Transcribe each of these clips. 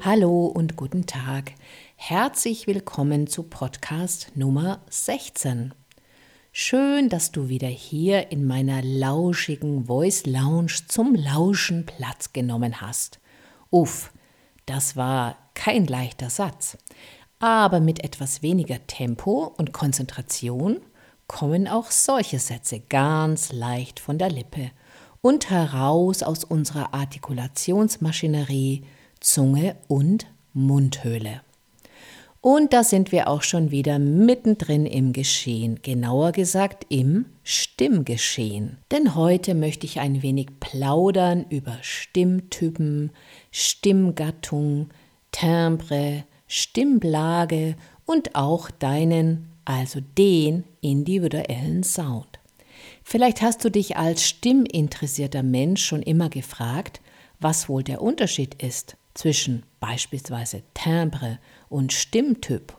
Hallo und guten Tag. Herzlich willkommen zu Podcast Nummer 16. Schön, dass du wieder hier in meiner lauschigen Voice Lounge zum Lauschen Platz genommen hast. Uff, das war kein leichter Satz. Aber mit etwas weniger Tempo und Konzentration kommen auch solche Sätze ganz leicht von der Lippe und heraus aus unserer Artikulationsmaschinerie Zunge und Mundhöhle. Und da sind wir auch schon wieder mittendrin im Geschehen, genauer gesagt im Stimmgeschehen. Denn heute möchte ich ein wenig plaudern über Stimmtypen, Stimmgattung, Timbre, Stimmlage und auch deinen, also den individuellen Sound. Vielleicht hast du dich als stimminteressierter Mensch schon immer gefragt, was wohl der Unterschied ist zwischen beispielsweise Timbre und Stimmtyp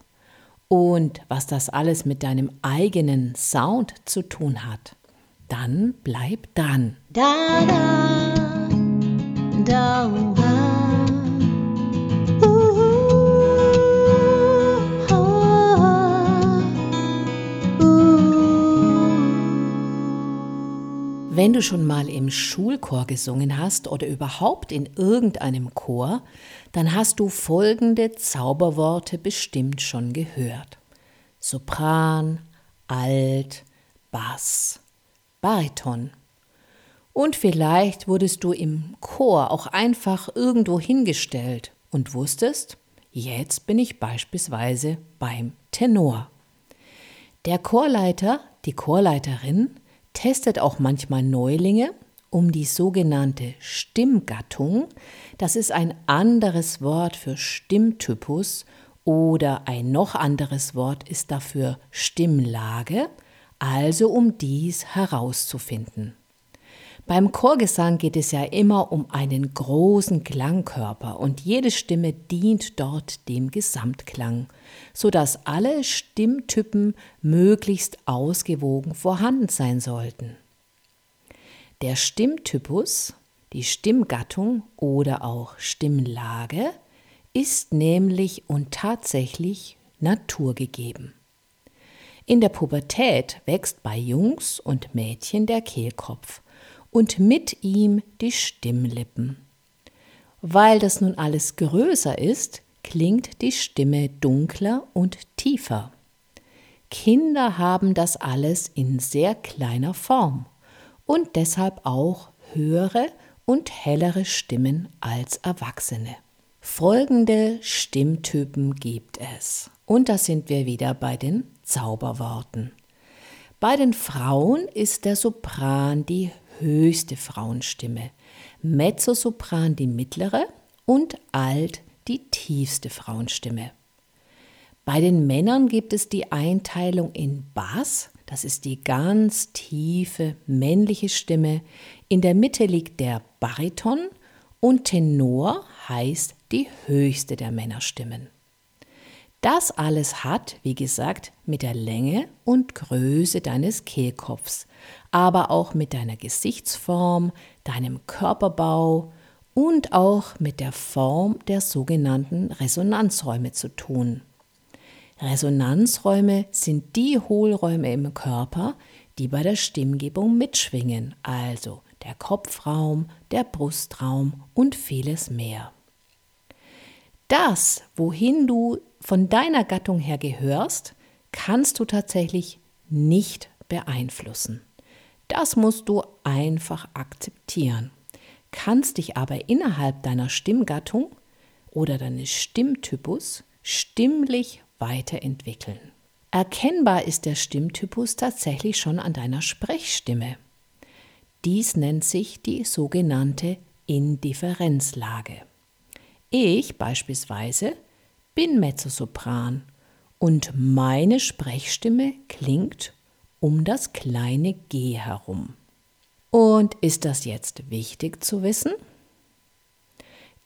und was das alles mit deinem eigenen Sound zu tun hat, dann bleib dran. Da, da, da, Wenn du schon mal im Schulchor gesungen hast oder überhaupt in irgendeinem Chor, dann hast du folgende Zauberworte bestimmt schon gehört. Sopran, Alt, Bass, Bariton. Und vielleicht wurdest du im Chor auch einfach irgendwo hingestellt und wusstest, jetzt bin ich beispielsweise beim Tenor. Der Chorleiter, die Chorleiterin testet auch manchmal Neulinge um die sogenannte Stimmgattung. Das ist ein anderes Wort für Stimmtypus oder ein noch anderes Wort ist dafür Stimmlage, also um dies herauszufinden. Beim Chorgesang geht es ja immer um einen großen Klangkörper und jede Stimme dient dort dem Gesamtklang, sodass alle Stimmtypen möglichst ausgewogen vorhanden sein sollten. Der Stimmtypus, die Stimmgattung oder auch Stimmlage ist nämlich und tatsächlich naturgegeben. In der Pubertät wächst bei Jungs und Mädchen der Kehlkopf und mit ihm die Stimmlippen. Weil das nun alles größer ist, klingt die Stimme dunkler und tiefer. Kinder haben das alles in sehr kleiner Form und deshalb auch höhere und hellere Stimmen als Erwachsene. Folgende Stimmtypen gibt es. Und da sind wir wieder bei den Zauberworten. Bei den Frauen ist der Sopran die höchste Frauenstimme, Mezzosopran die mittlere und Alt die tiefste Frauenstimme. Bei den Männern gibt es die Einteilung in Bass, das ist die ganz tiefe männliche Stimme, in der Mitte liegt der Bariton und Tenor heißt die höchste der Männerstimmen. Das alles hat, wie gesagt, mit der Länge und Größe deines Kehlkopfs, aber auch mit deiner Gesichtsform, deinem Körperbau und auch mit der Form der sogenannten Resonanzräume zu tun. Resonanzräume sind die Hohlräume im Körper, die bei der Stimmgebung mitschwingen, also der Kopfraum, der Brustraum und vieles mehr. Das, wohin du von deiner Gattung her gehörst, kannst du tatsächlich nicht beeinflussen. Das musst du einfach akzeptieren, kannst dich aber innerhalb deiner Stimmgattung oder deines Stimmtypus stimmlich weiterentwickeln. Erkennbar ist der Stimmtypus tatsächlich schon an deiner Sprechstimme. Dies nennt sich die sogenannte Indifferenzlage. Ich beispielsweise bin Mezzosopran und meine Sprechstimme klingt um das kleine G herum. Und ist das jetzt wichtig zu wissen?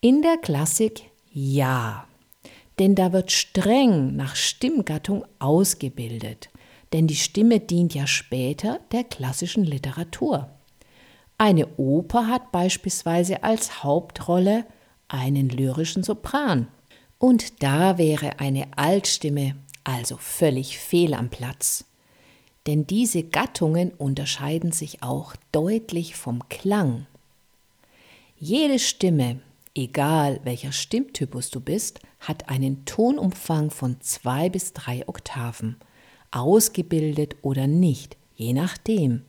In der Klassik ja, denn da wird streng nach Stimmgattung ausgebildet. denn die Stimme dient ja später der klassischen Literatur. Eine Oper hat beispielsweise als Hauptrolle einen lyrischen Sopran. Und da wäre eine Altstimme also völlig fehl am Platz. Denn diese Gattungen unterscheiden sich auch deutlich vom Klang. Jede Stimme, egal welcher Stimmtypus du bist, hat einen Tonumfang von zwei bis drei Oktaven, ausgebildet oder nicht, je nachdem.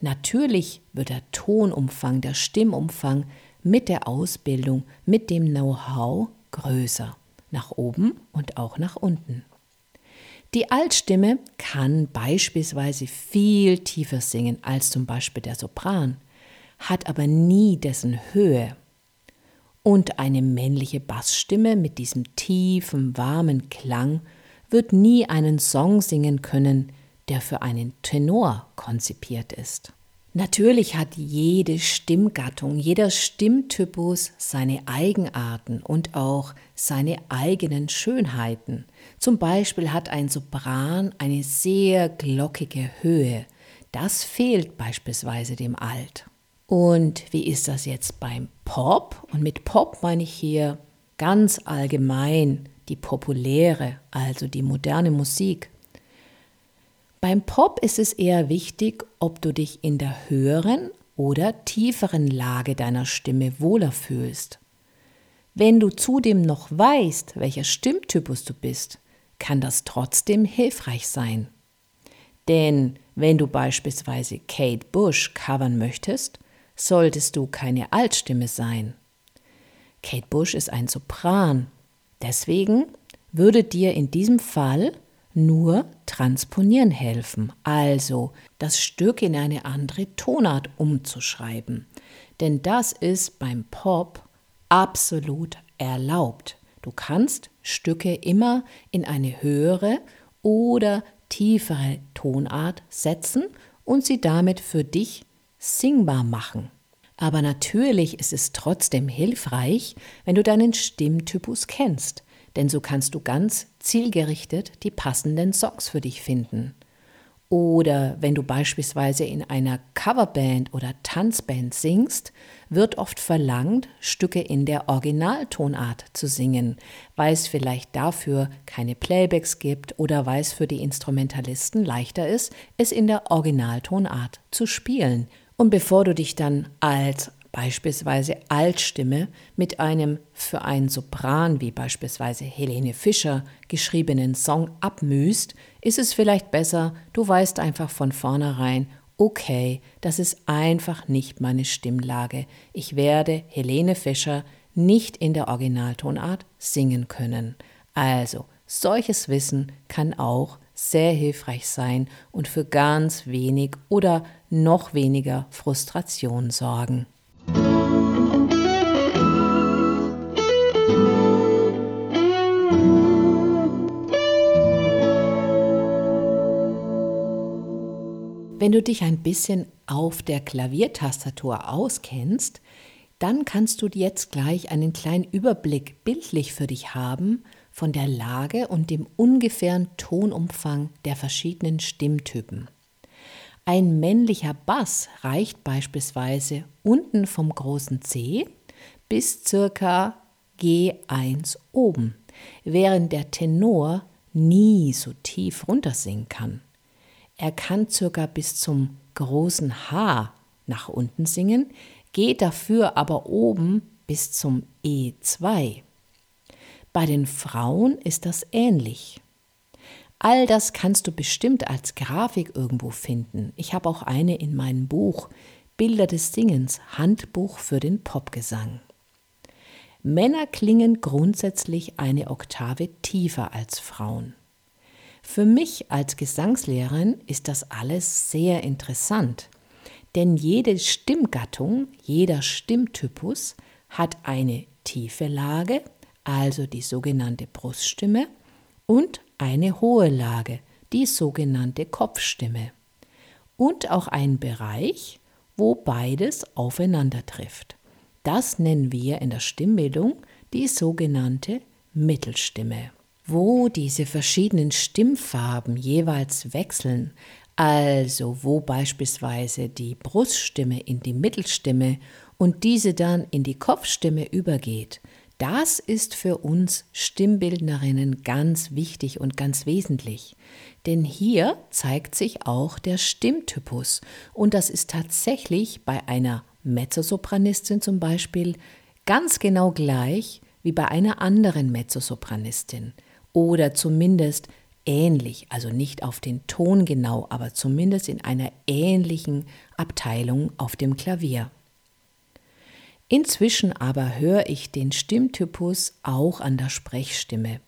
Natürlich wird der Tonumfang, der Stimmumfang mit der Ausbildung, mit dem Know-how größer, nach oben und auch nach unten. Die Altstimme kann beispielsweise viel tiefer singen als zum Beispiel der Sopran, hat aber nie dessen Höhe. Und eine männliche Bassstimme mit diesem tiefen, warmen Klang wird nie einen Song singen können, der für einen Tenor konzipiert ist. Natürlich hat jede Stimmgattung, jeder Stimmtypus seine Eigenarten und auch seine eigenen Schönheiten. Zum Beispiel hat ein Sopran eine sehr glockige Höhe. Das fehlt beispielsweise dem Alt. Und wie ist das jetzt beim Pop? Und mit Pop meine ich hier ganz allgemein die populäre, also die moderne Musik. Beim Pop ist es eher wichtig, ob du dich in der höheren oder tieferen Lage deiner Stimme wohler fühlst. Wenn du zudem noch weißt, welcher Stimmtypus du bist, kann das trotzdem hilfreich sein. Denn wenn du beispielsweise Kate Bush covern möchtest, solltest du keine Altstimme sein. Kate Bush ist ein Sopran. Deswegen würde dir in diesem Fall nur transponieren helfen, also das Stück in eine andere Tonart umzuschreiben. Denn das ist beim Pop absolut erlaubt. Du kannst Stücke immer in eine höhere oder tiefere Tonart setzen und sie damit für dich singbar machen. Aber natürlich ist es trotzdem hilfreich, wenn du deinen Stimmtypus kennst, denn so kannst du ganz zielgerichtet die passenden Songs für dich finden. Oder wenn du beispielsweise in einer Coverband oder Tanzband singst, wird oft verlangt, Stücke in der Originaltonart zu singen, weil es vielleicht dafür keine Playbacks gibt oder weil es für die Instrumentalisten leichter ist, es in der Originaltonart zu spielen. Und bevor du dich dann als beispielsweise Altstimme mit einem für einen Sopran wie beispielsweise Helene Fischer geschriebenen Song abmüßt, ist es vielleicht besser, du weißt einfach von vornherein, okay, das ist einfach nicht meine Stimmlage. Ich werde Helene Fischer nicht in der Originaltonart singen können. Also, solches Wissen kann auch sehr hilfreich sein und für ganz wenig oder noch weniger Frustration sorgen. Wenn du dich ein bisschen auf der Klaviertastatur auskennst, dann kannst du jetzt gleich einen kleinen Überblick bildlich für dich haben von der Lage und dem ungefähren Tonumfang der verschiedenen Stimmtypen. Ein männlicher Bass reicht beispielsweise unten vom großen C bis circa G1 oben, während der Tenor nie so tief runtersingen kann. Er kann circa bis zum großen H nach unten singen, geht dafür aber oben bis zum E2. Bei den Frauen ist das ähnlich. All das kannst du bestimmt als Grafik irgendwo finden. Ich habe auch eine in meinem Buch Bilder des Singens, Handbuch für den Popgesang. Männer klingen grundsätzlich eine Oktave tiefer als Frauen. Für mich als Gesangslehrerin ist das alles sehr interessant, denn jede Stimmgattung, jeder Stimmtypus hat eine tiefe Lage, also die sogenannte Bruststimme, und eine hohe Lage, die sogenannte Kopfstimme. Und auch einen Bereich, wo beides aufeinander trifft. Das nennen wir in der Stimmbildung die sogenannte Mittelstimme. Wo diese verschiedenen Stimmfarben jeweils wechseln, also wo beispielsweise die Bruststimme in die Mittelstimme und diese dann in die Kopfstimme übergeht, das ist für uns Stimmbildnerinnen ganz wichtig und ganz wesentlich. Denn hier zeigt sich auch der Stimmtypus. Und das ist tatsächlich bei einer Mezzosopranistin zum Beispiel ganz genau gleich wie bei einer anderen Mezzosopranistin oder zumindest ähnlich, also nicht auf den Ton genau, aber zumindest in einer ähnlichen Abteilung auf dem Klavier. Inzwischen aber höre ich den Stimmtypus auch an der Sprechstimme.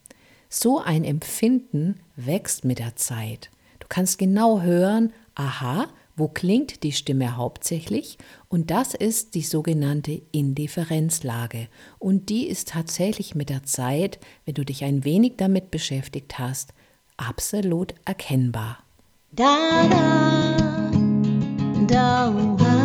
So ein Empfinden wächst mit der Zeit. Du kannst genau hören, aha, wo klingt die Stimme hauptsächlich? Und das ist die sogenannte Indifferenzlage. Und die ist tatsächlich mit der Zeit, wenn du dich ein wenig damit beschäftigt hast, absolut erkennbar. Da, da, da,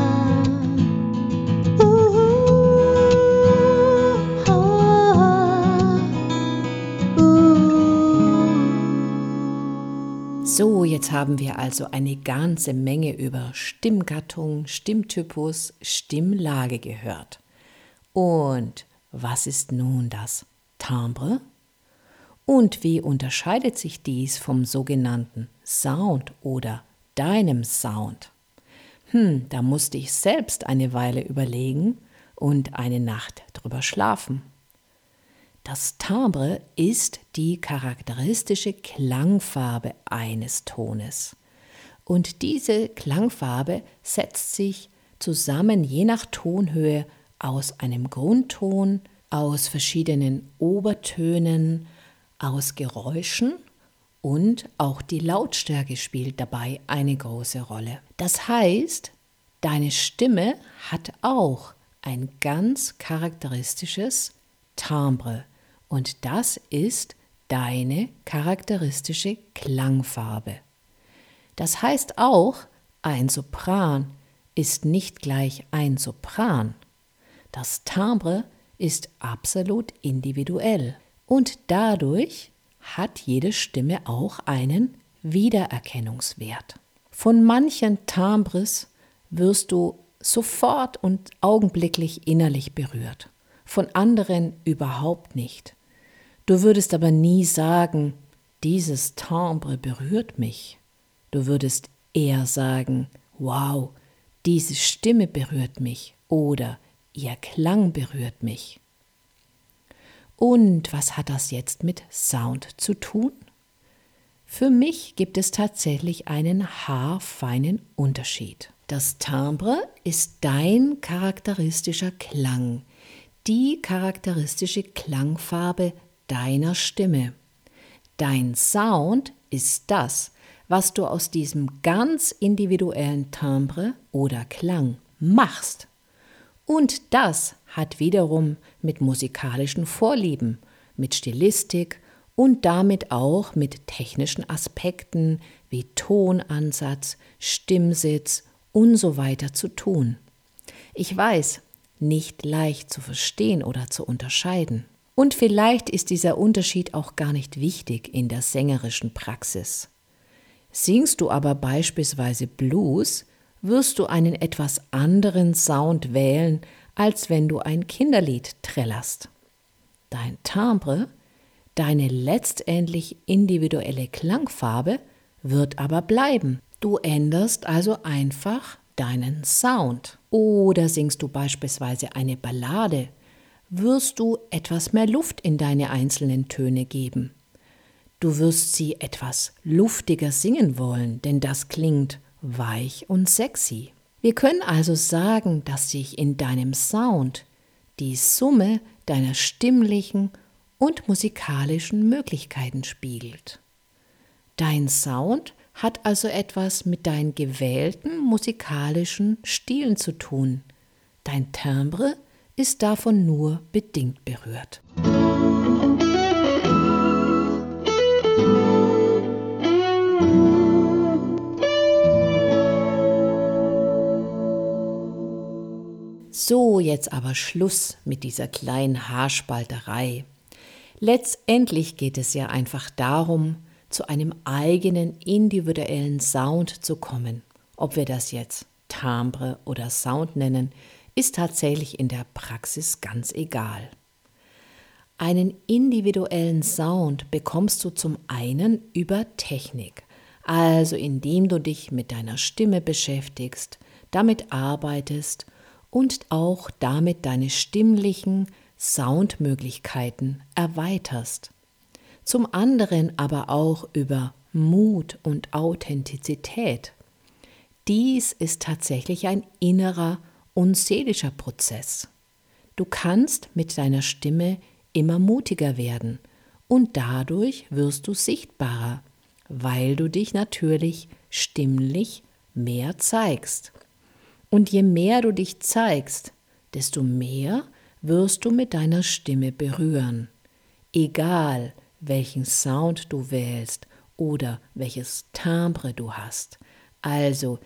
So, jetzt haben wir also eine ganze Menge über Stimmgattung, Stimmtypus, Stimmlage gehört. Und was ist nun das Timbre? Und wie unterscheidet sich dies vom sogenannten Sound oder deinem Sound? Hm, da musste ich selbst eine Weile überlegen und eine Nacht drüber schlafen. Das Timbre ist die charakteristische Klangfarbe eines Tones. Und diese Klangfarbe setzt sich zusammen je nach Tonhöhe aus einem Grundton, aus verschiedenen Obertönen, aus Geräuschen und auch die Lautstärke spielt dabei eine große Rolle. Das heißt, deine Stimme hat auch ein ganz charakteristisches Timbre. Und das ist deine charakteristische Klangfarbe. Das heißt auch, ein Sopran ist nicht gleich ein Sopran. Das Timbre ist absolut individuell und dadurch hat jede Stimme auch einen Wiedererkennungswert. Von manchen Timbres wirst du sofort und augenblicklich innerlich berührt, von anderen überhaupt nicht. Du würdest aber nie sagen, dieses Timbre berührt mich. Du würdest eher sagen, wow, diese Stimme berührt mich oder ihr Klang berührt mich. Und was hat das jetzt mit Sound zu tun? Für mich gibt es tatsächlich einen haarfeinen Unterschied. Das Timbre ist dein charakteristischer Klang, die charakteristische Klangfarbe deiner Stimme. Dein Sound ist das, was du aus diesem ganz individuellen Timbre oder Klang machst. Und das hat wiederum mit musikalischen Vorlieben, mit Stilistik und damit auch mit technischen Aspekten wie Tonansatz, Stimmsitz und so weiter zu tun. Ich weiß, nicht leicht zu verstehen oder zu unterscheiden. Und vielleicht ist dieser Unterschied auch gar nicht wichtig in der sängerischen Praxis. Singst du aber beispielsweise Blues, wirst du einen etwas anderen Sound wählen, als wenn du ein Kinderlied trällerst. Dein Timbre, deine letztendlich individuelle Klangfarbe wird aber bleiben. Du änderst also einfach deinen Sound. Oder singst du beispielsweise eine Ballade, wirst du etwas mehr Luft in deine einzelnen Töne geben. Du wirst sie etwas luftiger singen wollen, denn das klingt weich und sexy. Wir können also sagen, dass sich in deinem Sound die Summe deiner stimmlichen und musikalischen Möglichkeiten spiegelt. Dein Sound hat also etwas mit deinen gewählten musikalischen Stilen zu tun. Dein Timbre ist davon nur bedingt berührt. So, jetzt aber Schluss mit dieser kleinen Haarspalterei. Letztendlich geht es ja einfach darum, zu einem eigenen individuellen Sound zu kommen. Ob wir das jetzt Timbre oder Sound nennen, ist tatsächlich in der Praxis ganz egal. Einen individuellen Sound bekommst du zum einen über Technik, also indem du dich mit deiner Stimme beschäftigst, damit arbeitest und auch damit deine stimmlichen Soundmöglichkeiten erweiterst. Zum anderen aber auch über Mut und Authentizität. Dies ist tatsächlich ein innerer und seelischer Prozess. Du kannst mit deiner Stimme immer mutiger werden und dadurch wirst du sichtbarer, weil du dich natürlich stimmlich mehr zeigst. Und je mehr du dich zeigst, desto mehr wirst du mit deiner Stimme berühren. Egal, welchen Sound du wählst oder welches Timbre du hast. Also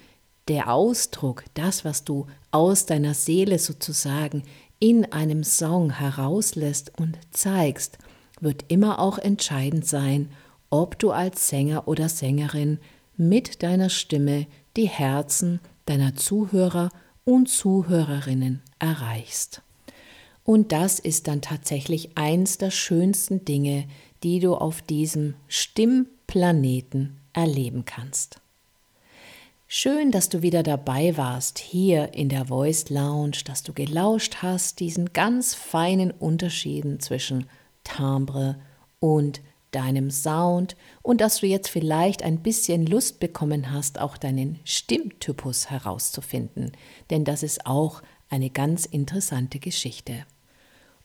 der Ausdruck, das, was du aus deiner Seele sozusagen in einem Song herauslässt und zeigst, wird immer auch entscheidend sein, ob du als Sänger oder Sängerin mit deiner Stimme die Herzen deiner Zuhörer und Zuhörerinnen erreichst. Und das ist dann tatsächlich eins der schönsten Dinge, die du auf diesem Stimmplaneten erleben kannst. Schön, dass du wieder dabei warst hier in der Voice Lounge, dass du gelauscht hast diesen ganz feinen Unterschieden zwischen Timbre und deinem Sound und dass du jetzt vielleicht ein bisschen Lust bekommen hast, auch deinen Stimmtypus herauszufinden, denn das ist auch eine ganz interessante Geschichte.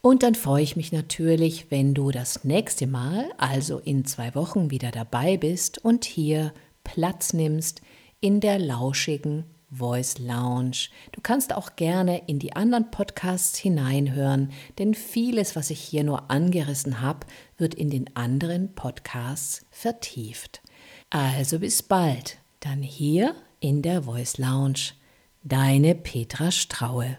Und dann freue ich mich natürlich, wenn du das nächste Mal, also in zwei Wochen, wieder dabei bist und hier Platz nimmst in der lauschigen Voice Lounge. Du kannst auch gerne in die anderen Podcasts hineinhören, denn vieles, was ich hier nur angerissen habe, wird in den anderen Podcasts vertieft. Also bis bald, dann hier in der Voice Lounge. Deine Petra Straue.